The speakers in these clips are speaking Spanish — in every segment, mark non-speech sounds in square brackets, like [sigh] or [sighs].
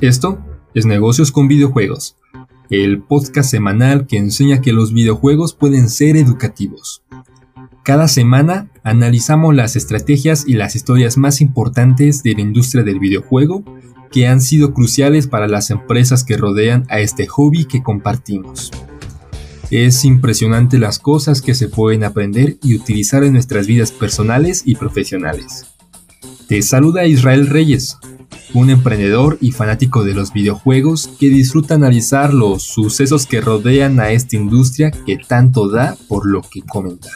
Esto es Negocios con Videojuegos, el podcast semanal que enseña que los videojuegos pueden ser educativos. Cada semana analizamos las estrategias y las historias más importantes de la industria del videojuego que han sido cruciales para las empresas que rodean a este hobby que compartimos. Es impresionante las cosas que se pueden aprender y utilizar en nuestras vidas personales y profesionales. Te saluda Israel Reyes, un emprendedor y fanático de los videojuegos que disfruta analizar los sucesos que rodean a esta industria que tanto da por lo que comentar.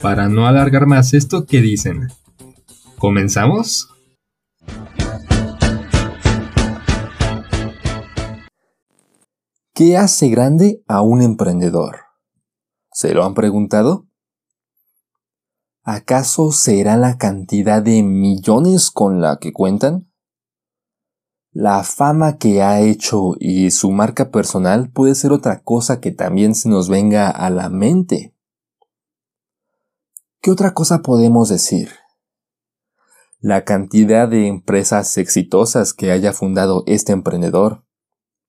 Para no alargar más esto, ¿qué dicen? ¿Comenzamos? ¿Qué hace grande a un emprendedor? ¿Se lo han preguntado? ¿Acaso será la cantidad de millones con la que cuentan? La fama que ha hecho y su marca personal puede ser otra cosa que también se nos venga a la mente. ¿Qué otra cosa podemos decir? La cantidad de empresas exitosas que haya fundado este emprendedor,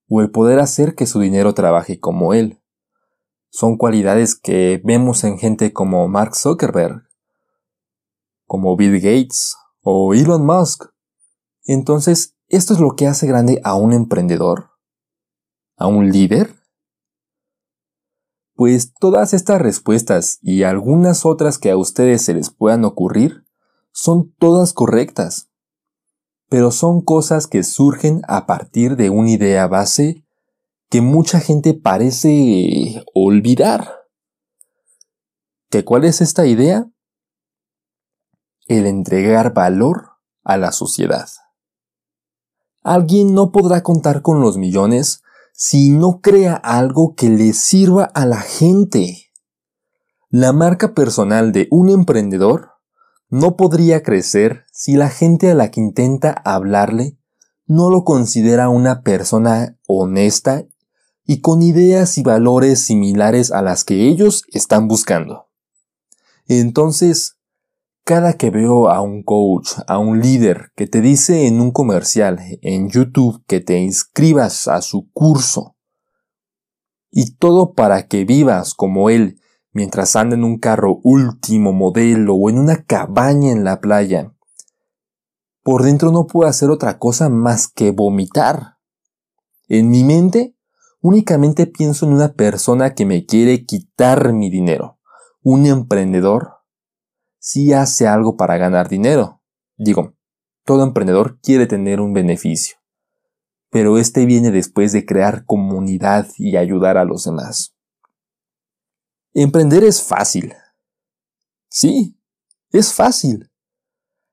o el poder hacer que su dinero trabaje como él. Son cualidades que vemos en gente como Mark Zuckerberg, como Bill Gates o Elon Musk. Entonces, ¿esto es lo que hace grande a un emprendedor? ¿A un líder? Pues todas estas respuestas y algunas otras que a ustedes se les puedan ocurrir son todas correctas, pero son cosas que surgen a partir de una idea base que mucha gente parece olvidar. ¿Qué cuál es esta idea? El entregar valor a la sociedad. Alguien no podrá contar con los millones si no crea algo que le sirva a la gente. La marca personal de un emprendedor no podría crecer si la gente a la que intenta hablarle no lo considera una persona honesta y con ideas y valores similares a las que ellos están buscando. Entonces, cada que veo a un coach, a un líder que te dice en un comercial en YouTube que te inscribas a su curso y todo para que vivas como él mientras anda en un carro último modelo o en una cabaña en la playa, por dentro no puedo hacer otra cosa más que vomitar. En mi mente únicamente pienso en una persona que me quiere quitar mi dinero, un emprendedor si hace algo para ganar dinero. Digo, todo emprendedor quiere tener un beneficio, pero este viene después de crear comunidad y ayudar a los demás. Emprender es fácil. Sí, es fácil.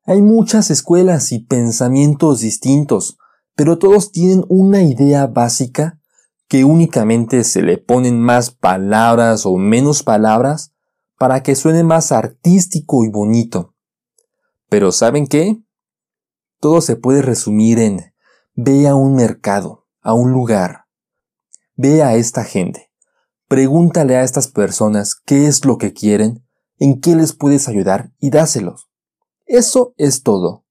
Hay muchas escuelas y pensamientos distintos, pero todos tienen una idea básica que únicamente se le ponen más palabras o menos palabras para que suene más artístico y bonito. Pero ¿saben qué? Todo se puede resumir en ve a un mercado, a un lugar, ve a esta gente, pregúntale a estas personas qué es lo que quieren, en qué les puedes ayudar y dáselos. Eso es todo.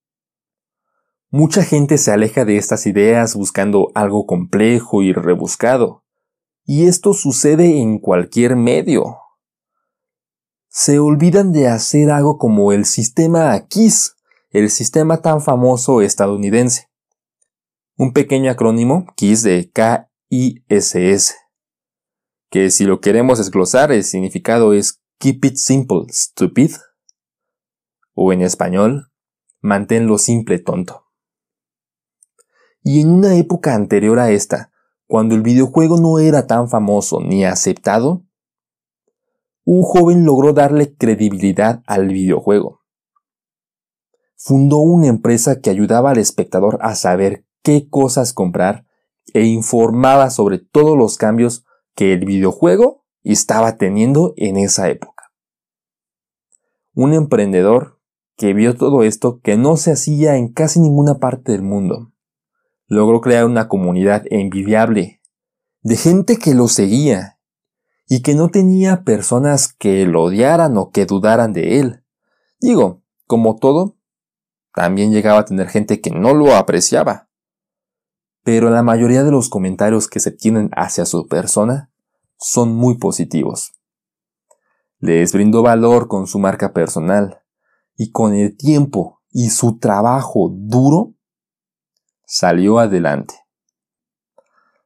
Mucha gente se aleja de estas ideas buscando algo complejo y rebuscado. Y esto sucede en cualquier medio, se olvidan de hacer algo como el sistema KISS, el sistema tan famoso estadounidense. Un pequeño acrónimo, KISS de K-I-S-S, que si lo queremos desglosar, el significado es Keep it simple, stupid, o en español, manténlo simple, tonto. Y en una época anterior a esta, cuando el videojuego no era tan famoso ni aceptado, un joven logró darle credibilidad al videojuego. Fundó una empresa que ayudaba al espectador a saber qué cosas comprar e informaba sobre todos los cambios que el videojuego estaba teniendo en esa época. Un emprendedor que vio todo esto que no se hacía en casi ninguna parte del mundo. Logró crear una comunidad envidiable de gente que lo seguía y que no tenía personas que lo odiaran o que dudaran de él. Digo, como todo, también llegaba a tener gente que no lo apreciaba. Pero la mayoría de los comentarios que se tienen hacia su persona son muy positivos. Les brindó valor con su marca personal y con el tiempo y su trabajo duro salió adelante.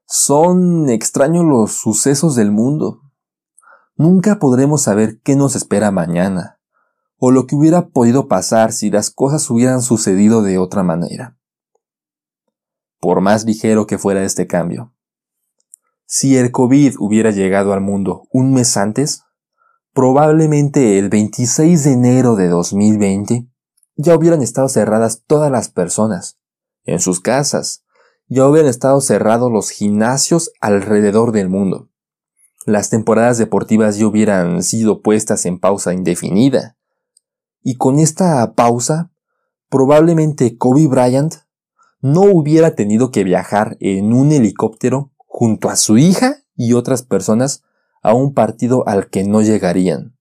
Son extraños los sucesos del mundo. Nunca podremos saber qué nos espera mañana, o lo que hubiera podido pasar si las cosas hubieran sucedido de otra manera. Por más ligero que fuera este cambio. Si el COVID hubiera llegado al mundo un mes antes, probablemente el 26 de enero de 2020 ya hubieran estado cerradas todas las personas, en sus casas, ya hubieran estado cerrados los gimnasios alrededor del mundo las temporadas deportivas ya hubieran sido puestas en pausa indefinida. Y con esta pausa, probablemente Kobe Bryant no hubiera tenido que viajar en un helicóptero junto a su hija y otras personas a un partido al que no llegarían.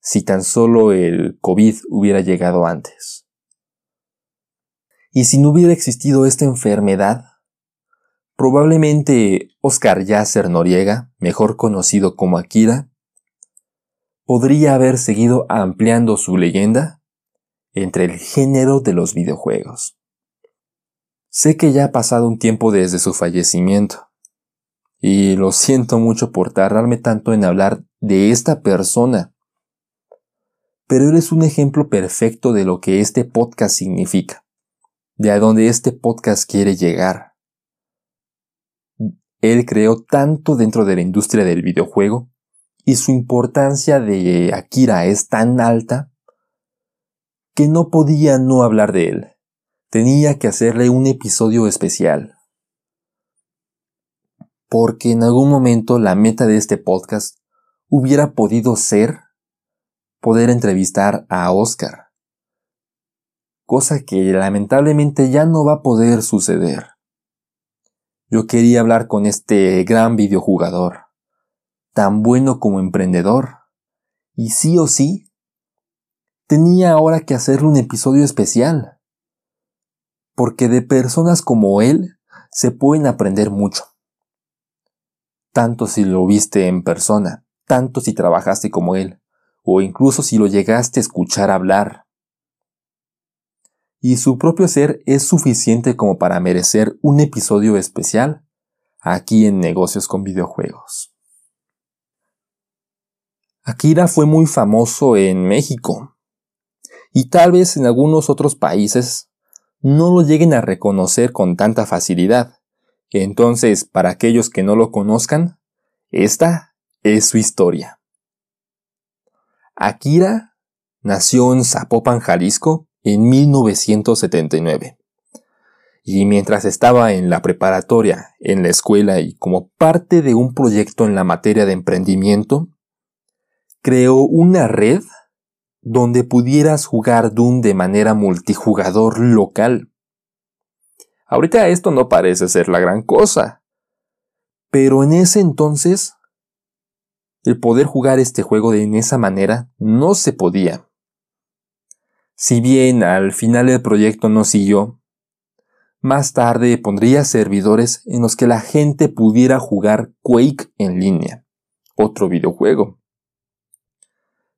Si tan solo el COVID hubiera llegado antes. Y si no hubiera existido esta enfermedad, Probablemente Oscar Yasser Noriega, mejor conocido como Akira, podría haber seguido ampliando su leyenda entre el género de los videojuegos. Sé que ya ha pasado un tiempo desde su fallecimiento, y lo siento mucho por tardarme tanto en hablar de esta persona, pero él es un ejemplo perfecto de lo que este podcast significa, de a dónde este podcast quiere llegar. Él creó tanto dentro de la industria del videojuego y su importancia de Akira es tan alta que no podía no hablar de él. Tenía que hacerle un episodio especial. Porque en algún momento la meta de este podcast hubiera podido ser poder entrevistar a Oscar. Cosa que lamentablemente ya no va a poder suceder. Yo quería hablar con este gran videojugador, tan bueno como emprendedor, y sí o sí, tenía ahora que hacerle un episodio especial, porque de personas como él se pueden aprender mucho, tanto si lo viste en persona, tanto si trabajaste como él, o incluso si lo llegaste a escuchar hablar y su propio ser es suficiente como para merecer un episodio especial aquí en Negocios con Videojuegos. Akira fue muy famoso en México y tal vez en algunos otros países no lo lleguen a reconocer con tanta facilidad. Entonces, para aquellos que no lo conozcan, esta es su historia. Akira nació en Zapopan, Jalisco, en 1979. Y mientras estaba en la preparatoria, en la escuela y como parte de un proyecto en la materia de emprendimiento, creó una red donde pudieras jugar Doom de manera multijugador local. Ahorita esto no parece ser la gran cosa, pero en ese entonces el poder jugar este juego de en esa manera no se podía. Si bien al final el proyecto no siguió, más tarde pondría servidores en los que la gente pudiera jugar Quake en línea, otro videojuego.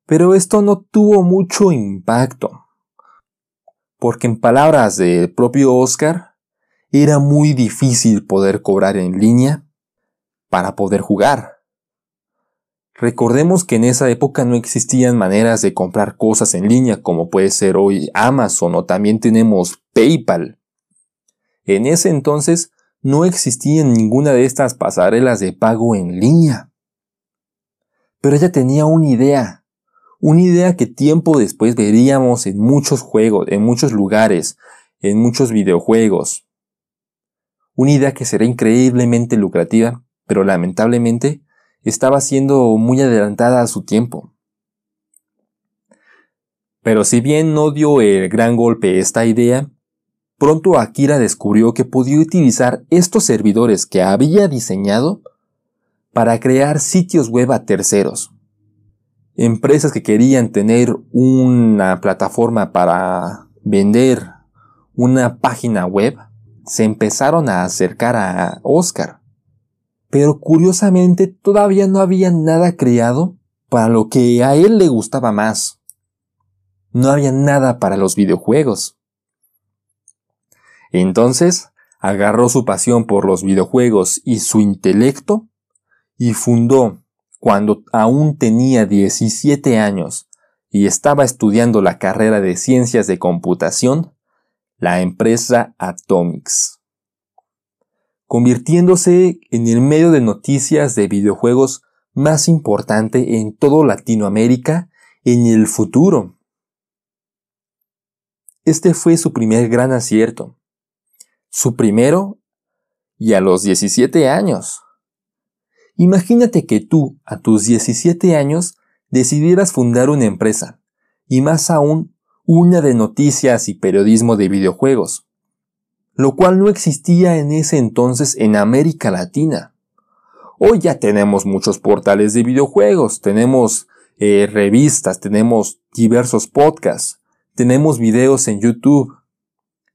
Pero esto no tuvo mucho impacto, porque en palabras del propio Oscar, era muy difícil poder cobrar en línea para poder jugar. Recordemos que en esa época no existían maneras de comprar cosas en línea como puede ser hoy Amazon o también tenemos PayPal. En ese entonces no existía ninguna de estas pasarelas de pago en línea. Pero ella tenía una idea, una idea que tiempo después veríamos en muchos juegos, en muchos lugares, en muchos videojuegos. Una idea que será increíblemente lucrativa, pero lamentablemente estaba siendo muy adelantada a su tiempo. Pero si bien no dio el gran golpe esta idea, pronto Akira descubrió que podía utilizar estos servidores que había diseñado para crear sitios web a terceros. Empresas que querían tener una plataforma para vender una página web, se empezaron a acercar a Oscar. Pero curiosamente todavía no había nada creado para lo que a él le gustaba más. No había nada para los videojuegos. Entonces, agarró su pasión por los videojuegos y su intelecto y fundó, cuando aún tenía 17 años y estaba estudiando la carrera de ciencias de computación, la empresa Atomics, convirtiéndose en el medio de noticias de videojuegos más importante en todo Latinoamérica en el futuro. Este fue su primer gran acierto. Su primero y a los 17 años. Imagínate que tú, a tus 17 años, decidieras fundar una empresa, y más aún una de noticias y periodismo de videojuegos, lo cual no existía en ese entonces en América Latina. Hoy ya tenemos muchos portales de videojuegos, tenemos eh, revistas, tenemos diversos podcasts, tenemos videos en YouTube.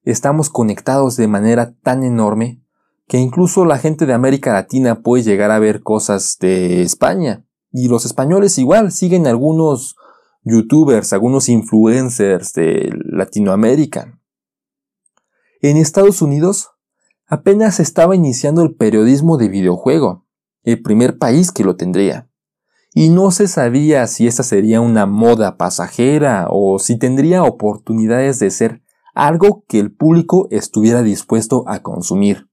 Estamos conectados de manera tan enorme que incluso la gente de América Latina puede llegar a ver cosas de España. Y los españoles igual siguen algunos youtubers, algunos influencers de Latinoamérica. En Estados Unidos apenas estaba iniciando el periodismo de videojuego, el primer país que lo tendría. Y no se sabía si esta sería una moda pasajera o si tendría oportunidades de ser algo que el público estuviera dispuesto a consumir.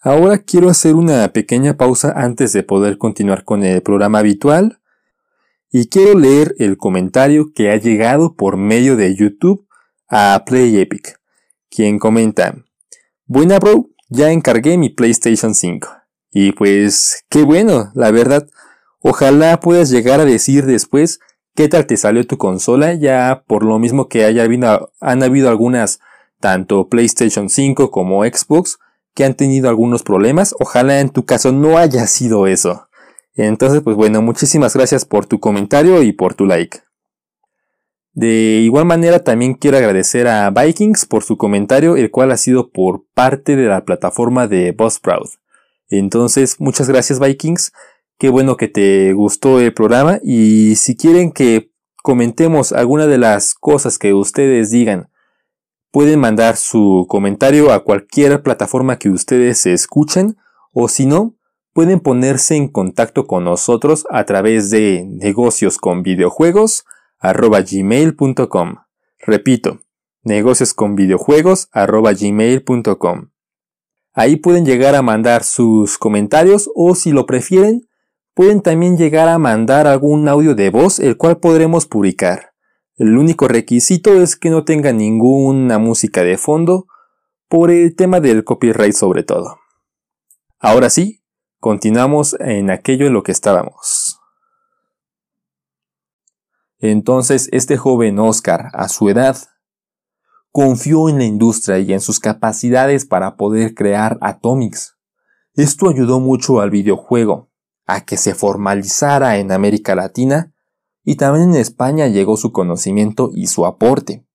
Ahora quiero hacer una pequeña pausa antes de poder continuar con el programa habitual y quiero leer el comentario que ha llegado por medio de YouTube a Play Epic, quien comenta, Buena bro, ya encargué mi PlayStation 5. Y pues, qué bueno, la verdad. Ojalá puedas llegar a decir después qué tal te salió tu consola, ya por lo mismo que haya habido, han habido algunas, tanto PlayStation 5 como Xbox, que han tenido algunos problemas. Ojalá en tu caso no haya sido eso. Entonces, pues bueno, muchísimas gracias por tu comentario y por tu like. De igual manera también quiero agradecer a Vikings por su comentario, el cual ha sido por parte de la plataforma de Buzzsprout. Entonces, muchas gracias Vikings, qué bueno que te gustó el programa. Y si quieren que comentemos alguna de las cosas que ustedes digan, pueden mandar su comentario a cualquier plataforma que ustedes escuchen. O si no, pueden ponerse en contacto con nosotros a través de negocios con videojuegos gmail.com. Repito, negocios con videojuegos gmail.com. Ahí pueden llegar a mandar sus comentarios o si lo prefieren, pueden también llegar a mandar algún audio de voz el cual podremos publicar. El único requisito es que no tenga ninguna música de fondo por el tema del copyright sobre todo. Ahora sí, Continuamos en aquello en lo que estábamos. Entonces este joven Oscar, a su edad, confió en la industria y en sus capacidades para poder crear Atomics. Esto ayudó mucho al videojuego, a que se formalizara en América Latina y también en España llegó su conocimiento y su aporte.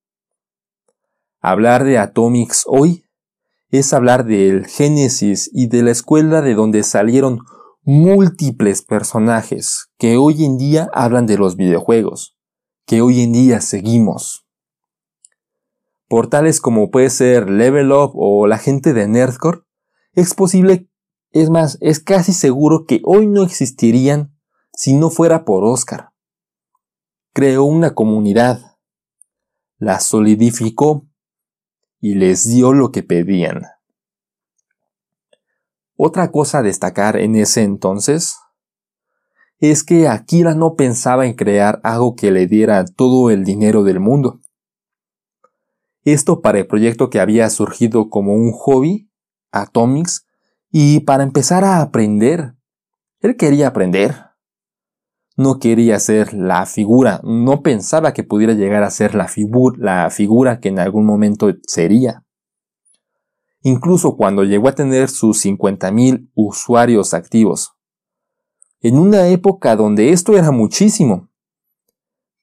Hablar de Atomics hoy es hablar del Génesis y de la escuela de donde salieron múltiples personajes que hoy en día hablan de los videojuegos, que hoy en día seguimos. Portales como puede ser Level Up o la gente de Nerdcore, es posible, es más, es casi seguro que hoy no existirían si no fuera por Oscar. Creó una comunidad, la solidificó y les dio lo que pedían. Otra cosa a destacar en ese entonces es que Akira no pensaba en crear algo que le diera todo el dinero del mundo. Esto para el proyecto que había surgido como un hobby, Atomics, y para empezar a aprender. Él quería aprender, no quería ser la figura, no pensaba que pudiera llegar a ser la, la figura que en algún momento sería. Incluso cuando llegó a tener sus 50.000 usuarios activos. En una época donde esto era muchísimo.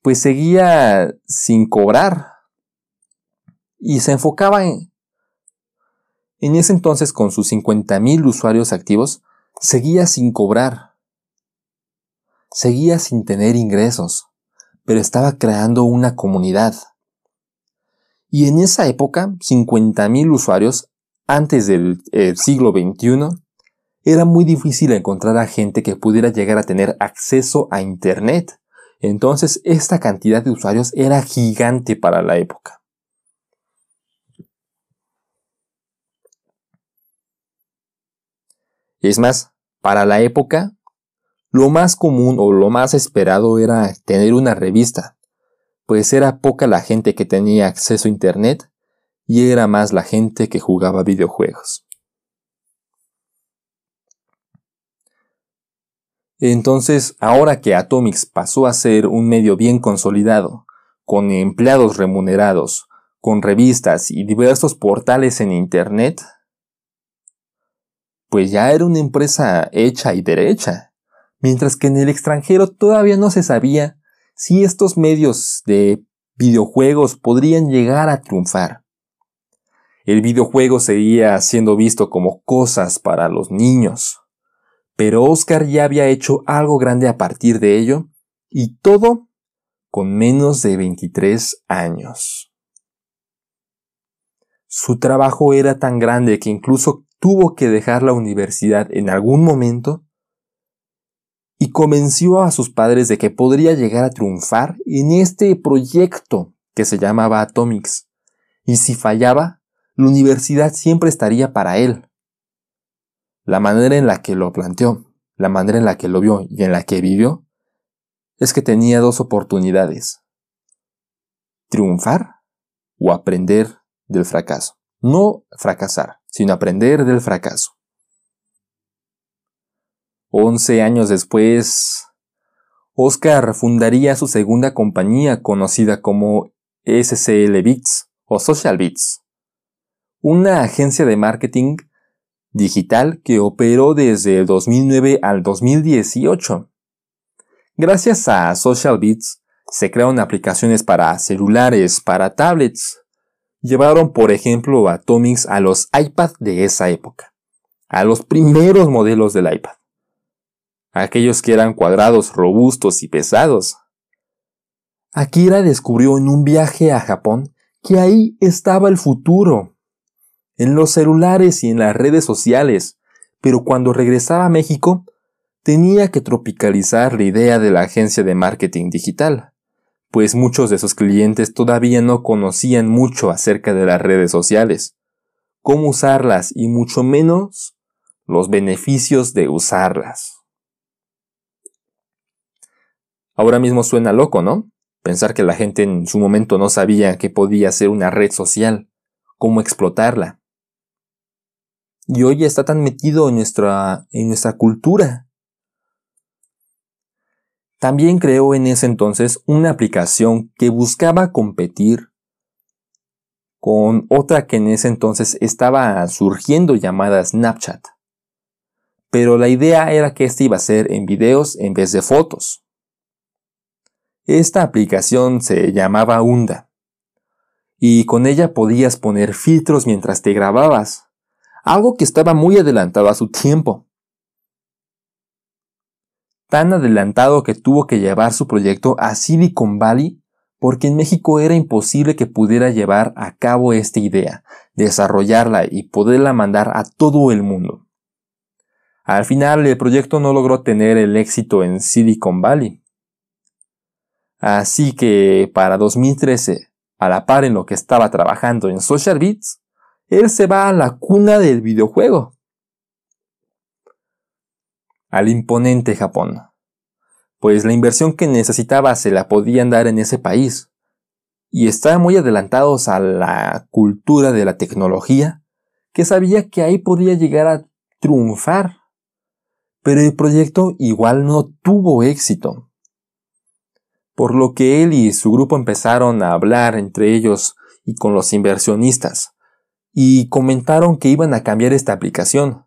pues seguía sin cobrar y se enfocaba en, en ese entonces con sus 50.000 usuarios activos, seguía sin cobrar, seguía sin tener ingresos, pero estaba creando una comunidad. Y en esa época, 50.000 usuarios, antes del siglo XXI, era muy difícil encontrar a gente que pudiera llegar a tener acceso a Internet. Entonces esta cantidad de usuarios era gigante para la época. Es más, para la época, lo más común o lo más esperado era tener una revista, pues era poca la gente que tenía acceso a Internet y era más la gente que jugaba videojuegos. Entonces, ahora que Atomics pasó a ser un medio bien consolidado, con empleados remunerados, con revistas y diversos portales en Internet, pues ya era una empresa hecha y derecha, mientras que en el extranjero todavía no se sabía si estos medios de videojuegos podrían llegar a triunfar. El videojuego seguía siendo visto como cosas para los niños, pero Oscar ya había hecho algo grande a partir de ello, y todo con menos de 23 años. Su trabajo era tan grande que incluso tuvo que dejar la universidad en algún momento y convenció a sus padres de que podría llegar a triunfar en este proyecto que se llamaba Atomics. Y si fallaba, la universidad siempre estaría para él la manera en la que lo planteó, la manera en la que lo vio y en la que vivió, es que tenía dos oportunidades. Triunfar o aprender del fracaso. No fracasar, sino aprender del fracaso. Once años después, Oscar fundaría su segunda compañía conocida como SCL Bits o Social Bits, una agencia de marketing digital que operó desde el 2009 al 2018. Gracias a Social Bits se crearon aplicaciones para celulares, para tablets. Llevaron, por ejemplo, Atomics a los iPad de esa época, a los primeros modelos del iPad, aquellos que eran cuadrados, robustos y pesados. Akira descubrió en un viaje a Japón que ahí estaba el futuro en los celulares y en las redes sociales, pero cuando regresaba a México, tenía que tropicalizar la idea de la agencia de marketing digital, pues muchos de sus clientes todavía no conocían mucho acerca de las redes sociales, cómo usarlas y mucho menos los beneficios de usarlas. Ahora mismo suena loco, ¿no? Pensar que la gente en su momento no sabía que podía ser una red social, cómo explotarla y hoy está tan metido en nuestra, en nuestra cultura. También creó en ese entonces una aplicación que buscaba competir con otra que en ese entonces estaba surgiendo llamada Snapchat. Pero la idea era que este iba a ser en videos en vez de fotos. Esta aplicación se llamaba Unda y con ella podías poner filtros mientras te grababas algo que estaba muy adelantado a su tiempo. Tan adelantado que tuvo que llevar su proyecto a Silicon Valley porque en México era imposible que pudiera llevar a cabo esta idea, desarrollarla y poderla mandar a todo el mundo. Al final el proyecto no logró tener el éxito en Silicon Valley. Así que para 2013, a la par en lo que estaba trabajando en Social Beats, él se va a la cuna del videojuego. Al imponente Japón. Pues la inversión que necesitaba se la podían dar en ese país. Y estaban muy adelantados a la cultura de la tecnología, que sabía que ahí podía llegar a triunfar. Pero el proyecto igual no tuvo éxito. Por lo que él y su grupo empezaron a hablar entre ellos y con los inversionistas y comentaron que iban a cambiar esta aplicación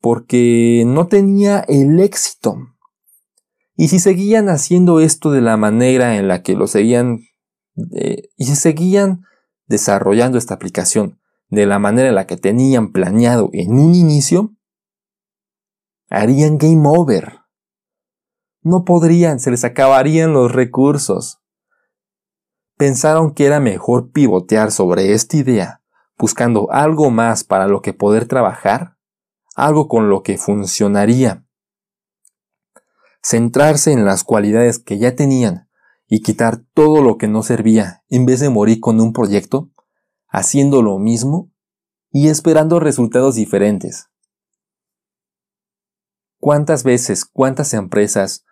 porque no tenía el éxito Y si seguían haciendo esto de la manera en la que lo seguían, eh, y si seguían desarrollando esta aplicación de la manera en la que tenían planeado en un inicio, harían game over. No podrían, se les acabarían los recursos. Pensaron que era mejor pivotear sobre esta idea, buscando algo más para lo que poder trabajar, algo con lo que funcionaría. Centrarse en las cualidades que ya tenían y quitar todo lo que no servía en vez de morir con un proyecto, haciendo lo mismo y esperando resultados diferentes. ¿Cuántas veces, cuántas empresas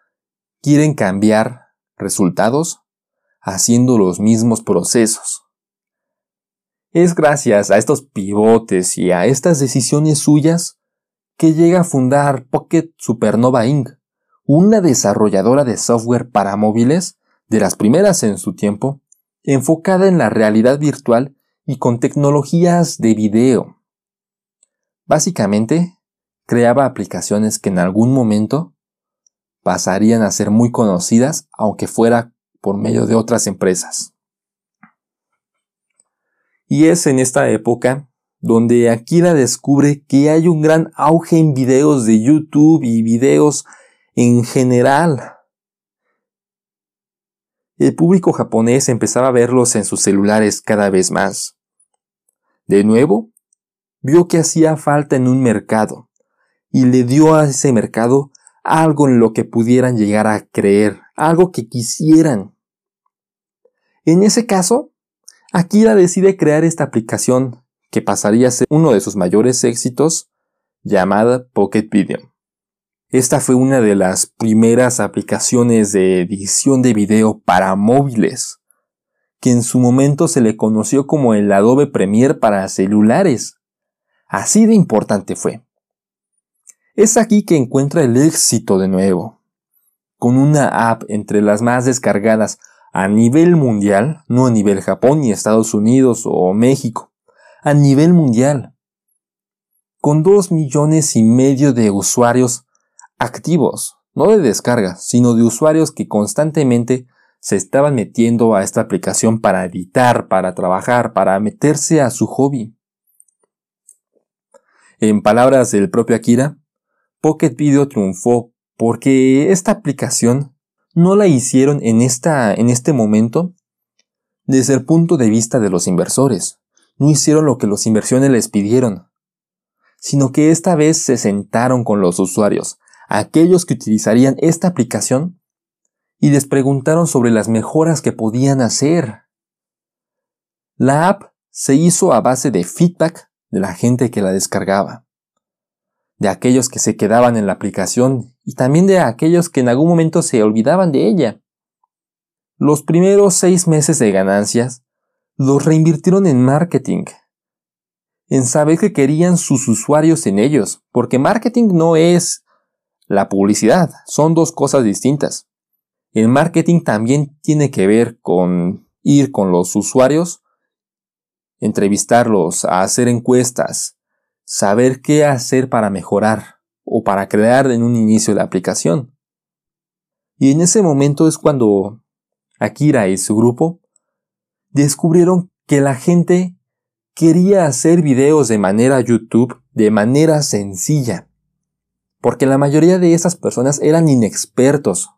quieren cambiar resultados haciendo los mismos procesos? Es gracias a estos pivotes y a estas decisiones suyas que llega a fundar Pocket Supernova Inc., una desarrolladora de software para móviles, de las primeras en su tiempo, enfocada en la realidad virtual y con tecnologías de video. Básicamente, creaba aplicaciones que en algún momento pasarían a ser muy conocidas, aunque fuera por medio de otras empresas. Y es en esta época donde Akira descubre que hay un gran auge en videos de YouTube y videos en general. El público japonés empezaba a verlos en sus celulares cada vez más. De nuevo, vio que hacía falta en un mercado, y le dio a ese mercado algo en lo que pudieran llegar a creer, algo que quisieran. En ese caso, Akira decide crear esta aplicación que pasaría a ser uno de sus mayores éxitos, llamada Pocket Video. Esta fue una de las primeras aplicaciones de edición de video para móviles, que en su momento se le conoció como el Adobe Premiere para celulares. Así de importante fue. Es aquí que encuentra el éxito de nuevo. Con una app entre las más descargadas a nivel mundial, no a nivel Japón ni Estados Unidos o México, a nivel mundial. Con dos millones y medio de usuarios activos, no de descarga, sino de usuarios que constantemente se estaban metiendo a esta aplicación para editar, para trabajar, para meterse a su hobby. En palabras del propio Akira, Pocket Video triunfó porque esta aplicación no la hicieron en, esta, en este momento desde el punto de vista de los inversores. No hicieron lo que los inversiones les pidieron, sino que esta vez se sentaron con los usuarios, aquellos que utilizarían esta aplicación, y les preguntaron sobre las mejoras que podían hacer. La app se hizo a base de feedback de la gente que la descargaba de aquellos que se quedaban en la aplicación y también de aquellos que en algún momento se olvidaban de ella. Los primeros seis meses de ganancias los reinvirtieron en marketing, en saber que querían sus usuarios en ellos, porque marketing no es la publicidad, son dos cosas distintas. El marketing también tiene que ver con ir con los usuarios, entrevistarlos, hacer encuestas, saber qué hacer para mejorar o para crear en un inicio la aplicación. Y en ese momento es cuando Akira y su grupo descubrieron que la gente quería hacer videos de manera YouTube de manera sencilla. Porque la mayoría de esas personas eran inexpertos.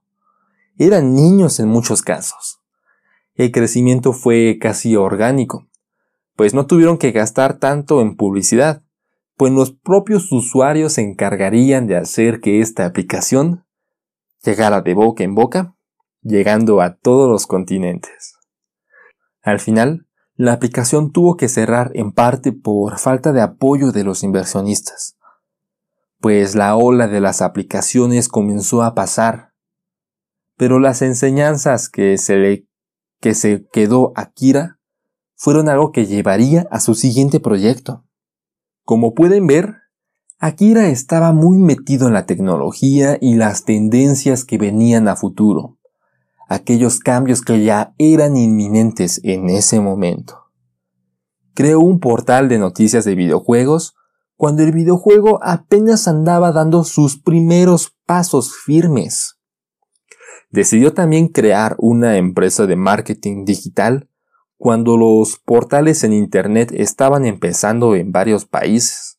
Eran niños en muchos casos. El crecimiento fue casi orgánico, pues no tuvieron que gastar tanto en publicidad pues los propios usuarios se encargarían de hacer que esta aplicación llegara de boca en boca, llegando a todos los continentes. Al final, la aplicación tuvo que cerrar en parte por falta de apoyo de los inversionistas, pues la ola de las aplicaciones comenzó a pasar, pero las enseñanzas que se le que se quedó a Kira fueron algo que llevaría a su siguiente proyecto. Como pueden ver, Akira estaba muy metido en la tecnología y las tendencias que venían a futuro, aquellos cambios que ya eran inminentes en ese momento. Creó un portal de noticias de videojuegos cuando el videojuego apenas andaba dando sus primeros pasos firmes. decidió también crear una empresa de marketing digital cuando los portales en Internet estaban empezando en varios países,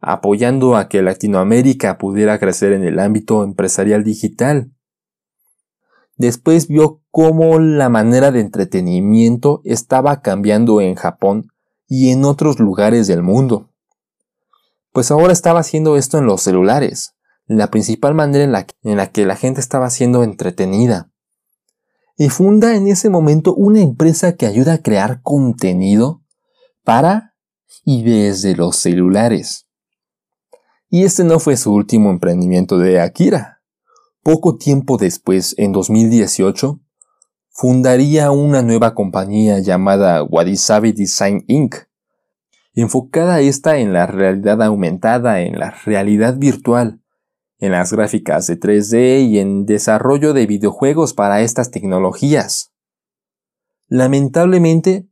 apoyando a que Latinoamérica pudiera crecer en el ámbito empresarial digital. Después vio cómo la manera de entretenimiento estaba cambiando en Japón y en otros lugares del mundo. Pues ahora estaba haciendo esto en los celulares, la principal manera en la, en la que la gente estaba siendo entretenida y funda en ese momento una empresa que ayuda a crear contenido para y desde los celulares. Y este no fue su último emprendimiento de Akira. Poco tiempo después, en 2018, fundaría una nueva compañía llamada Wadisabi Design Inc., enfocada esta en la realidad aumentada, en la realidad virtual, en las gráficas de 3D y en desarrollo de videojuegos para estas tecnologías. Lamentablemente,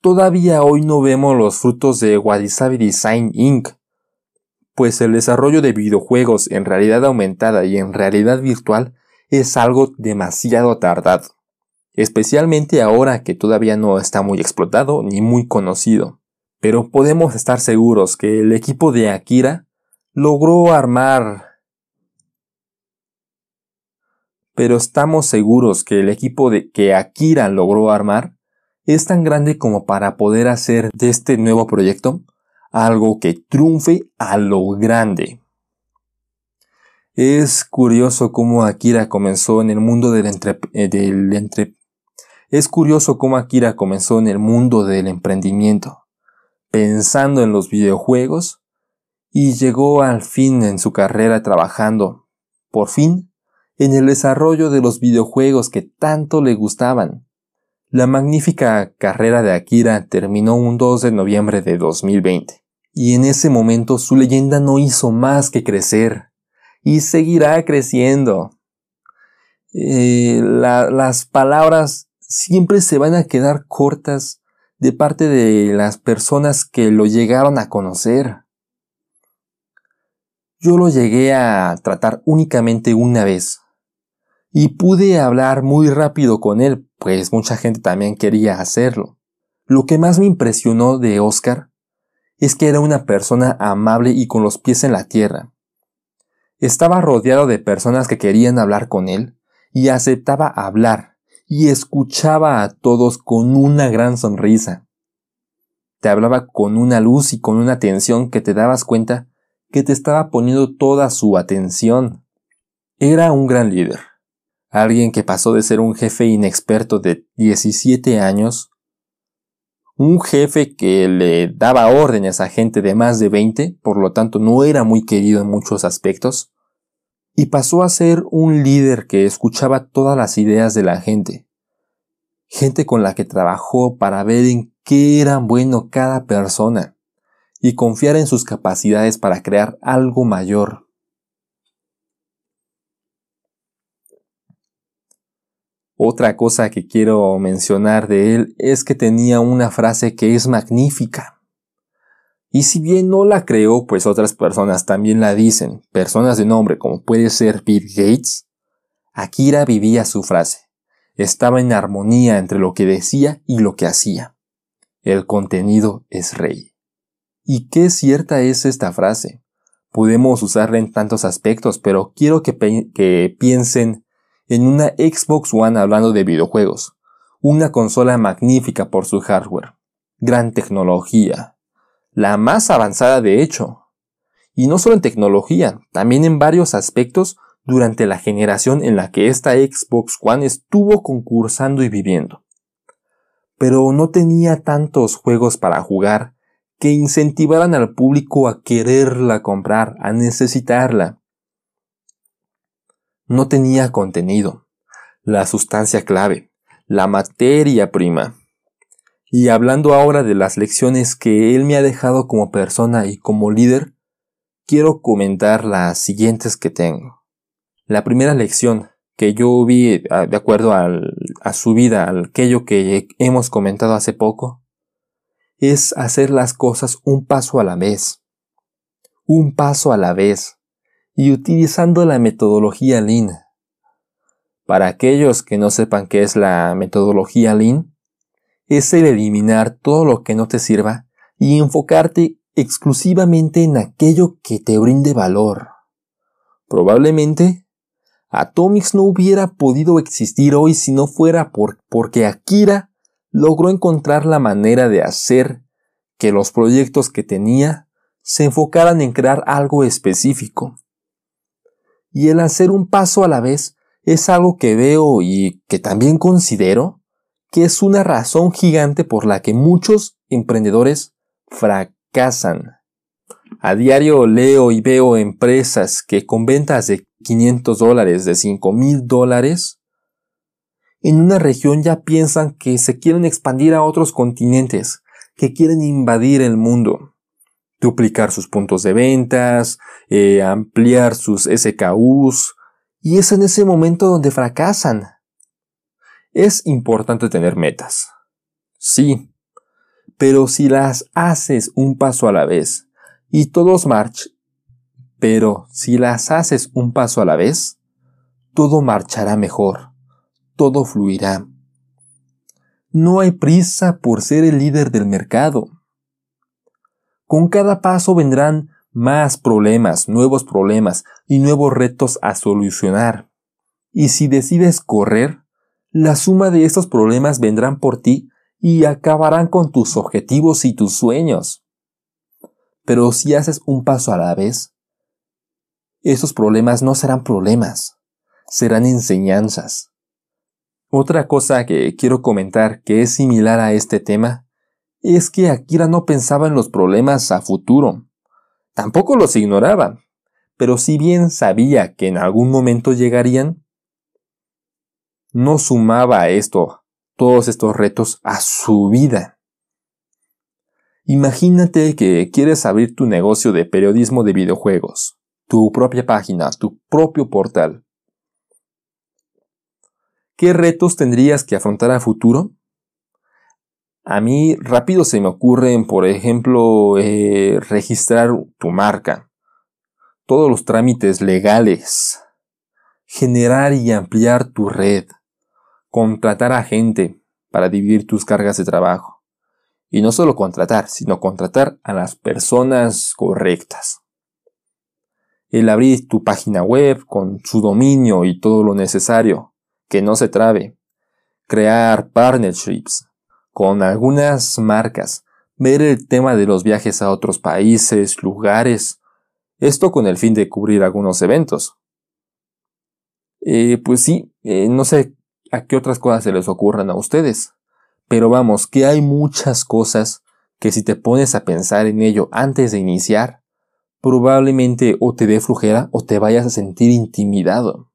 todavía hoy no vemos los frutos de Wadisabi Design Inc., pues el desarrollo de videojuegos en realidad aumentada y en realidad virtual es algo demasiado tardado, especialmente ahora que todavía no está muy explotado ni muy conocido. Pero podemos estar seguros que el equipo de Akira logró armar. Pero estamos seguros que el equipo de que Akira logró armar es tan grande como para poder hacer de este nuevo proyecto algo que triunfe a lo grande. Es curioso cómo Akira comenzó en el mundo del, eh, del entre es curioso cómo Akira comenzó en el mundo del emprendimiento, pensando en los videojuegos y llegó al fin en su carrera trabajando, por fin, en el desarrollo de los videojuegos que tanto le gustaban. La magnífica carrera de Akira terminó un 2 de noviembre de 2020, y en ese momento su leyenda no hizo más que crecer, y seguirá creciendo. Eh, las palabras siempre se van a quedar cortas de parte de las personas que lo llegaron a conocer. Yo lo llegué a tratar únicamente una vez. Y pude hablar muy rápido con él, pues mucha gente también quería hacerlo. Lo que más me impresionó de Oscar es que era una persona amable y con los pies en la tierra. Estaba rodeado de personas que querían hablar con él y aceptaba hablar y escuchaba a todos con una gran sonrisa. Te hablaba con una luz y con una atención que te dabas cuenta que te estaba poniendo toda su atención. Era un gran líder, alguien que pasó de ser un jefe inexperto de 17 años, un jefe que le daba órdenes a gente de más de 20, por lo tanto no era muy querido en muchos aspectos, y pasó a ser un líder que escuchaba todas las ideas de la gente, gente con la que trabajó para ver en qué era bueno cada persona y confiar en sus capacidades para crear algo mayor. Otra cosa que quiero mencionar de él es que tenía una frase que es magnífica. Y si bien no la creó, pues otras personas también la dicen, personas de nombre como puede ser Bill Gates, Akira vivía su frase. Estaba en armonía entre lo que decía y lo que hacía. El contenido es rey. ¿Y qué cierta es esta frase? Podemos usarla en tantos aspectos, pero quiero que, piensen en una Xbox One hablando de videojuegos. Una consola magnífica por su hardware. Gran tecnología. La más avanzada de hecho. Y no solo en tecnología, también en varios aspectos durante la generación en la que esta Xbox One estuvo concursando y viviendo. Pero no tenía tantos juegos para jugar que incentivaran al público a quererla comprar, a necesitarla. No tenía contenido, la sustancia clave, la materia prima. Y hablando ahora de las lecciones que él me ha dejado como persona y como líder, quiero comentar las siguientes que tengo. La primera lección que yo vi ah, de acuerdo a su vida, aquello que hemos comentado hace poco, es hacer las cosas un paso a la vez. Un paso a la vez. Y utilizando la metodología Lean. Para aquellos que no sepan qué es la metodología Lean, es el eliminar todo lo que no te sirva y enfocarte exclusivamente en aquello que te brinde valor. Probablemente Atomics no hubiera podido existir hoy si no fuera por, porque Akira logró encontrar la manera de hacer que los proyectos que tenía se enfocaran en crear algo específico. Y el hacer un paso a la vez es algo que veo y que también considero que es una razón gigante por la que muchos emprendedores fracasan. A diario leo y veo empresas que con ventas de 500 dólares, de 5 mil dólares, en una región ya piensan que se quieren expandir a otros continentes, que quieren invadir el mundo, duplicar sus puntos de ventas, eh, ampliar sus SKUs, y es en ese momento donde fracasan. Es importante tener metas. Sí, pero si las haces un paso a la vez, y todos march. Pero si las haces un paso a la vez, todo marchará mejor, todo fluirá. No hay prisa por ser el líder del mercado. Con cada paso vendrán más problemas, nuevos problemas y nuevos retos a solucionar. Y si decides correr, la suma de estos problemas vendrán por ti y acabarán con tus objetivos y tus sueños. Pero si haces un paso a la vez, esos problemas no serán problemas, serán enseñanzas. Otra cosa que quiero comentar que es similar a este tema es que Akira no pensaba en los problemas a futuro. Tampoco los ignoraba, pero si bien sabía que en algún momento llegarían, no sumaba esto todos estos retos a su vida. Imagínate que quieres abrir tu negocio de periodismo de videojuegos, tu propia página, tu propio portal. ¿Qué retos tendrías que afrontar a futuro? A mí rápido se me ocurren, por ejemplo, eh, registrar tu marca, todos los trámites legales, generar y ampliar tu red, contratar a gente para dividir tus cargas de trabajo y no solo contratar, sino contratar a las personas correctas. El abrir tu página web con su dominio y todo lo necesario, que no se trabe. Crear partnerships con algunas marcas. Ver el tema de los viajes a otros países, lugares. Esto con el fin de cubrir algunos eventos. Eh, pues sí, eh, no sé a qué otras cosas se les ocurran a ustedes. Pero vamos, que hay muchas cosas que si te pones a pensar en ello antes de iniciar, probablemente o te dé flujera o te vayas a sentir intimidado.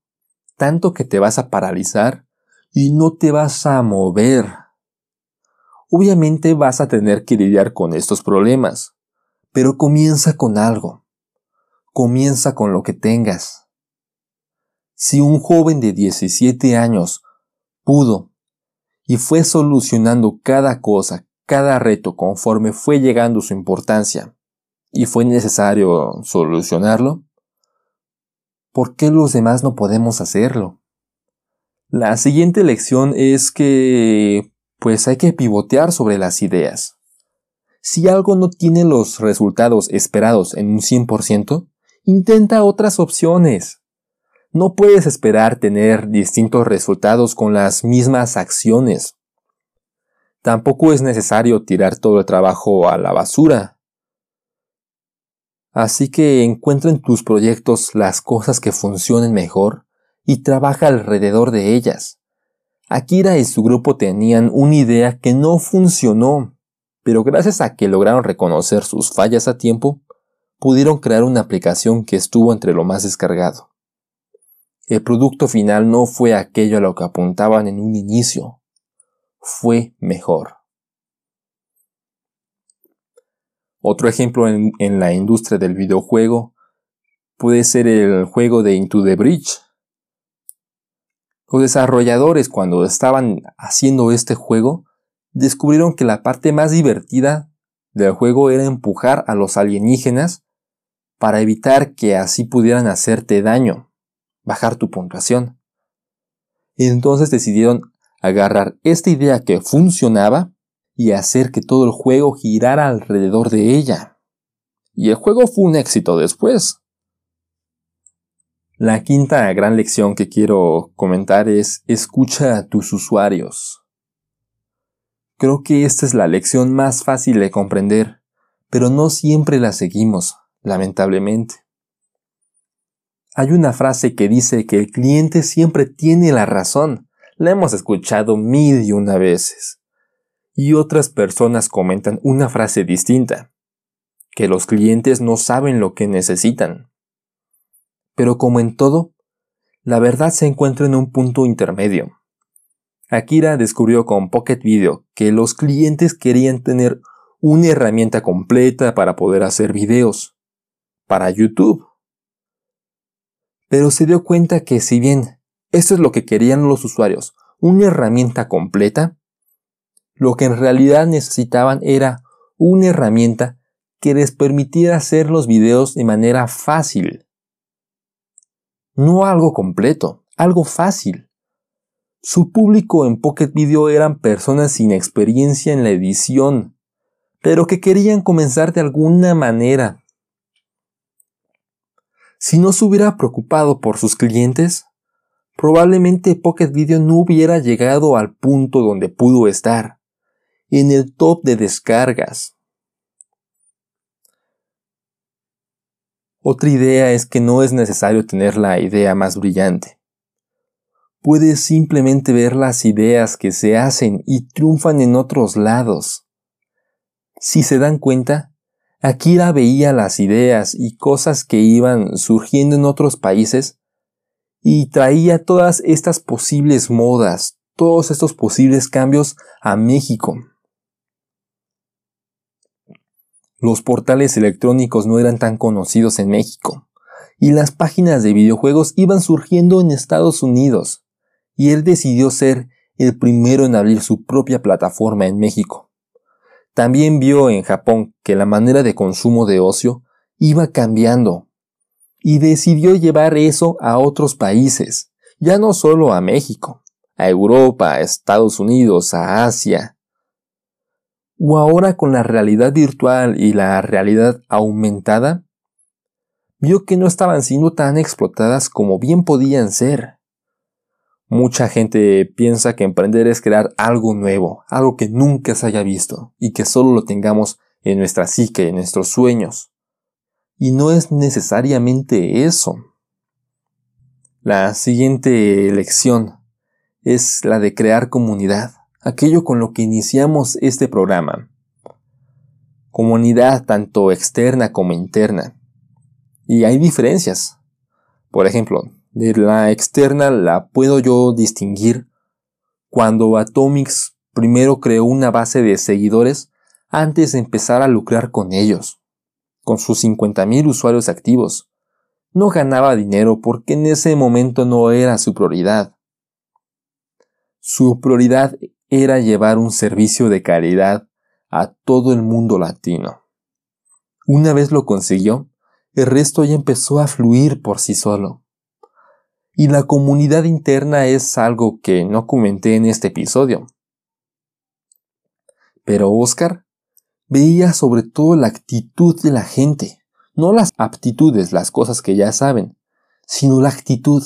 Tanto que te vas a paralizar y no te vas a mover. Obviamente vas a tener que lidiar con estos problemas, pero comienza con algo. Comienza con lo que tengas. Si un joven de 17 años pudo y fue solucionando cada cosa, cada reto conforme fue llegando su importancia y fue necesario solucionarlo, ¿por qué los demás no podemos hacerlo? La siguiente lección es que pues hay que pivotear sobre las ideas. Si algo no tiene los resultados esperados en un 100%, intenta otras opciones. No puedes esperar tener distintos resultados con las mismas acciones. Tampoco es necesario tirar todo el trabajo a la basura. Así que encuentra en tus proyectos las cosas que funcionen mejor y trabaja alrededor de ellas. Akira y su grupo tenían una idea que no funcionó, pero gracias a que lograron reconocer sus fallas a tiempo, pudieron crear una aplicación que estuvo entre lo más descargado. El producto final no fue aquello a lo que apuntaban en un inicio, fue mejor. Otro ejemplo en, la industria del videojuego puede ser el juego de Into the Bridge. Los desarrolladores cuando estaban haciendo este juego descubrieron que la parte más divertida del juego era empujar a los alienígenas para evitar que así pudieran hacerte daño bajar tu puntuación. Entonces decidieron agarrar esta idea que funcionaba y hacer que todo el juego girara alrededor de ella. Y el juego fue un éxito después. La quinta gran lección que quiero comentar es escucha a tus usuarios. Creo que esta es la lección más fácil de comprender, pero no siempre la seguimos, lamentablemente. Hay una frase que dice que el cliente siempre tiene la razón. La hemos escuchado mil y una veces. Y otras personas comentan una frase distinta, que los clientes no saben lo que necesitan. Pero como en todo, la verdad se encuentra en un punto intermedio. Akira descubrió con Pocket Video que los clientes querían tener una herramienta completa para poder hacer videos. Para YouTube. Pero se dio cuenta que si bien esto es lo que querían los usuarios, una herramienta completa, lo que en realidad necesitaban era una herramienta que les permitiera hacer los videos de manera fácil. No algo completo, algo fácil. Su público en Pocket Video eran personas sin experiencia en la edición, pero que querían comenzar de alguna manera. Si no se hubiera preocupado por sus clientes, probablemente Pocket Video no hubiera llegado al punto donde pudo estar en el top de descargas. Otra idea es que no es necesario tener la idea más brillante. Puedes simplemente ver las ideas que se hacen y triunfan en otros lados. Si se dan cuenta, Akira veía las ideas y cosas que iban surgiendo en otros países y traía todas estas posibles modas, todos estos posibles cambios a México. Los portales electrónicos no eran tan conocidos en México, y las páginas de videojuegos iban surgiendo en Estados Unidos, y él decidió ser el primero en abrir su propia plataforma en México. También vio en Japón que la manera de consumo de ocio iba cambiando, y decidió llevar eso a otros países, ya no solo a México, a Europa, a Estados Unidos, a Asia, o ahora con la realidad virtual y la realidad aumentada, vio que no estaban siendo tan explotadas como bien podían ser. Mucha gente piensa que emprender es crear algo nuevo, algo que nunca se haya visto y que solo lo tengamos en nuestra psique, en nuestros sueños. Y no es necesariamente eso. La siguiente lección es la de crear comunidad aquello con lo que iniciamos este programa. Comunidad tanto externa como interna. Y hay diferencias. Por ejemplo, de la externa la puedo yo distinguir cuando Atomics primero creó una base de seguidores antes de empezar a lucrar con ellos, con sus 50.000 usuarios activos. No ganaba dinero porque en ese momento no era su prioridad. Su prioridad era llevar un servicio de calidad a todo el mundo latino. Una vez lo consiguió, el resto ya empezó a fluir por sí solo. Y la comunidad interna es algo que no comenté en este episodio. Pero Oscar veía sobre todo la actitud de la gente, no las aptitudes, las cosas que ya saben, sino la actitud,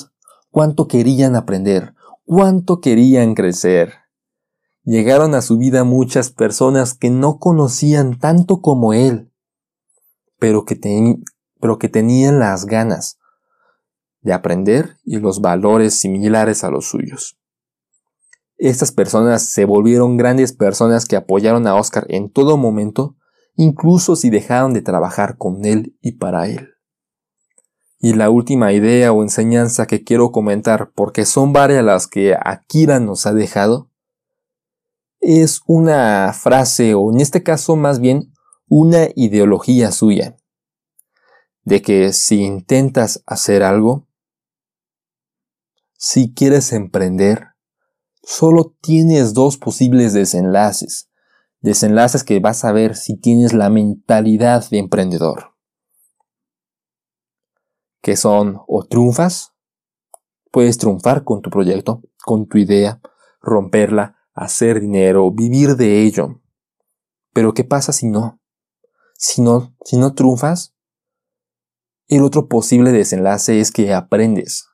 cuánto querían aprender, cuánto querían crecer. Llegaron a su vida muchas personas que no conocían tanto como él, pero que, tenían las ganas de aprender y los valores similares a los suyos. Estas personas se volvieron grandes personas que apoyaron a Oscar en todo momento, incluso si dejaron de trabajar con él y para él. Y la última idea o enseñanza que quiero comentar, porque son varias las que Akira nos ha dejado, es una frase, o en este caso más bien una ideología suya, de que si intentas hacer algo, si quieres emprender, solo tienes dos posibles desenlaces, desenlaces que vas a ver si tienes la mentalidad de emprendedor, que son o triunfas Puedes triunfar con tu proyecto, con tu idea, romperla, hacer dinero, vivir de ello. Pero ¿qué pasa si no? Si no, si no triunfas, el otro posible desenlace es que aprendes.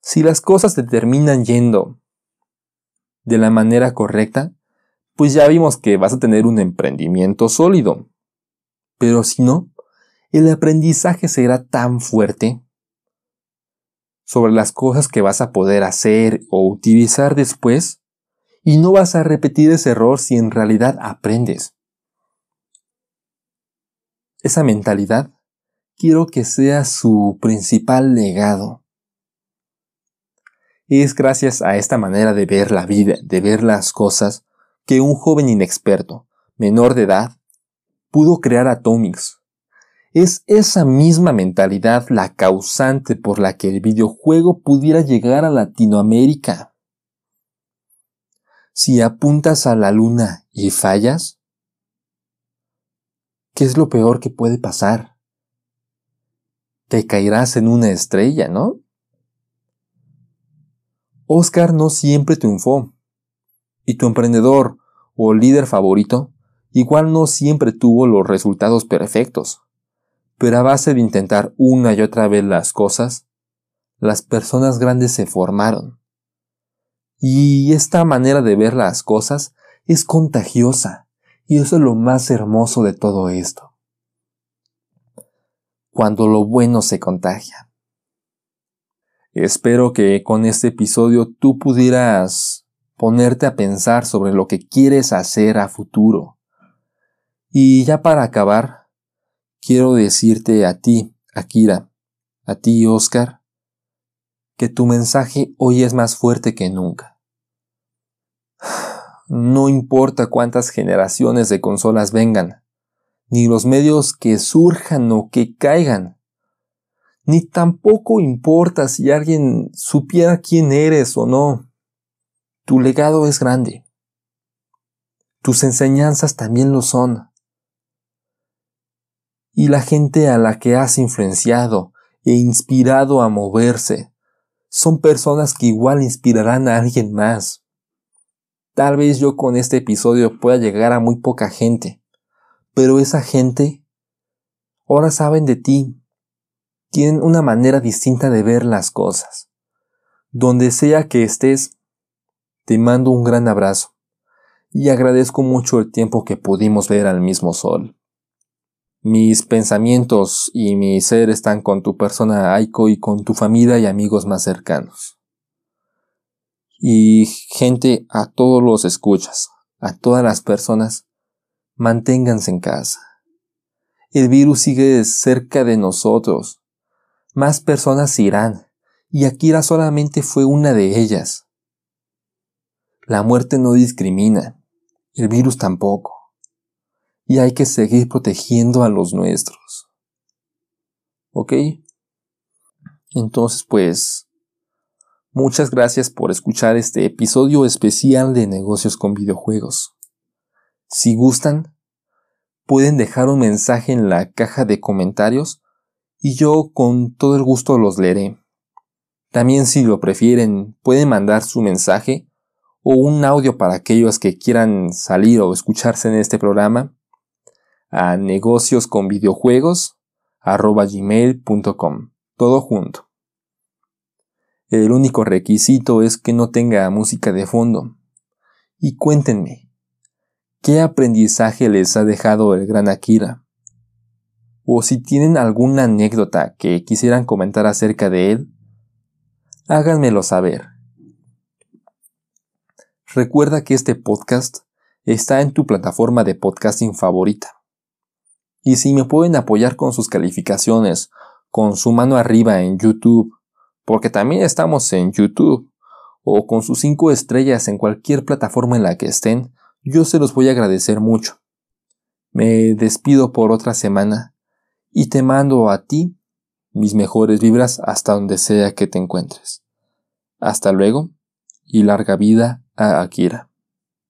Si las cosas te terminan yendo de la manera correcta, pues ya vimos que vas a tener un emprendimiento sólido. Pero si no, el aprendizaje será tan fuerte sobre las cosas que vas a poder hacer o utilizar después y no vas a repetir ese error si en realidad aprendes. Esa mentalidad quiero que sea su principal legado. Es gracias a esta manera de ver la vida, de ver las cosas, que un joven inexperto, menor de edad, pudo crear Atomics. Es esa misma mentalidad la causante por la que el videojuego pudiera llegar a Latinoamérica. Si apuntas a la luna y fallas, ¿qué es lo peor que puede pasar? Te caerás en una estrella, ¿no? Oscar no siempre triunfó. Y tu emprendedor o líder favorito igual no siempre tuvo los resultados perfectos. Pero a base de intentar una y otra vez las cosas, las personas grandes se formaron. Y esta manera de ver las cosas es contagiosa, y eso es lo más hermoso de todo esto. Cuando lo bueno se contagia. Espero que con este episodio tú pudieras ponerte a pensar sobre lo que quieres hacer a futuro. Y ya para acabar, quiero decirte a ti, Akira, a ti, Oscar, que tu mensaje hoy es más fuerte que nunca. [sighs] No importa cuántas generaciones de consolas vengan, ni los medios que surjan o que caigan, ni tampoco importa si alguien supiera quién eres o no. Tu legado es grande. Tus enseñanzas también lo son. Y la gente a la que has influenciado e inspirado a moverse son personas que igual inspirarán a alguien más. Tal vez yo con este episodio pueda llegar a muy poca gente, pero esa gente ahora saben de ti, tienen una manera distinta de ver las cosas. Donde sea que estés, te mando un gran abrazo y agradezco mucho el tiempo que pudimos ver al mismo sol. Mis pensamientos y mi ser están con tu persona Aiko y con tu familia y amigos más cercanos. Y gente, a todos los escuchas, a todas las personas, manténganse en casa. El virus sigue cerca de nosotros más personas irán, y Akira solamente fue una de ellas. La muerte no discrimina, el virus tampoco, y hay que seguir protegiendo a los nuestros. ¿Ok? Entonces, pues, muchas gracias por escuchar este episodio especial de negocios con videojuegos. Si gustan, pueden dejar un mensaje en la caja de comentarios y yo con todo el gusto los leeré. También si lo prefieren, pueden mandar su mensaje o un audio para aquellos que quieran salir o escucharse en este programa a negocios todo junto. El único requisito es que no tenga música de fondo. Y cuéntenme, ¿qué aprendizaje les ha dejado el gran Akira? o si tienen alguna anécdota que quisieran comentar acerca de él, háganmelo saber. Recuerda que este podcast está en tu plataforma de podcasting favorita. Y si me pueden apoyar con sus calificaciones, con su mano arriba en YouTube, porque también estamos en YouTube, o con sus 5 estrellas en cualquier plataforma en la que estén, yo se los voy a agradecer mucho. Me despido por otra semana y te mando a ti mis mejores vibras hasta donde sea que te encuentres. Hasta luego y larga vida a Akira.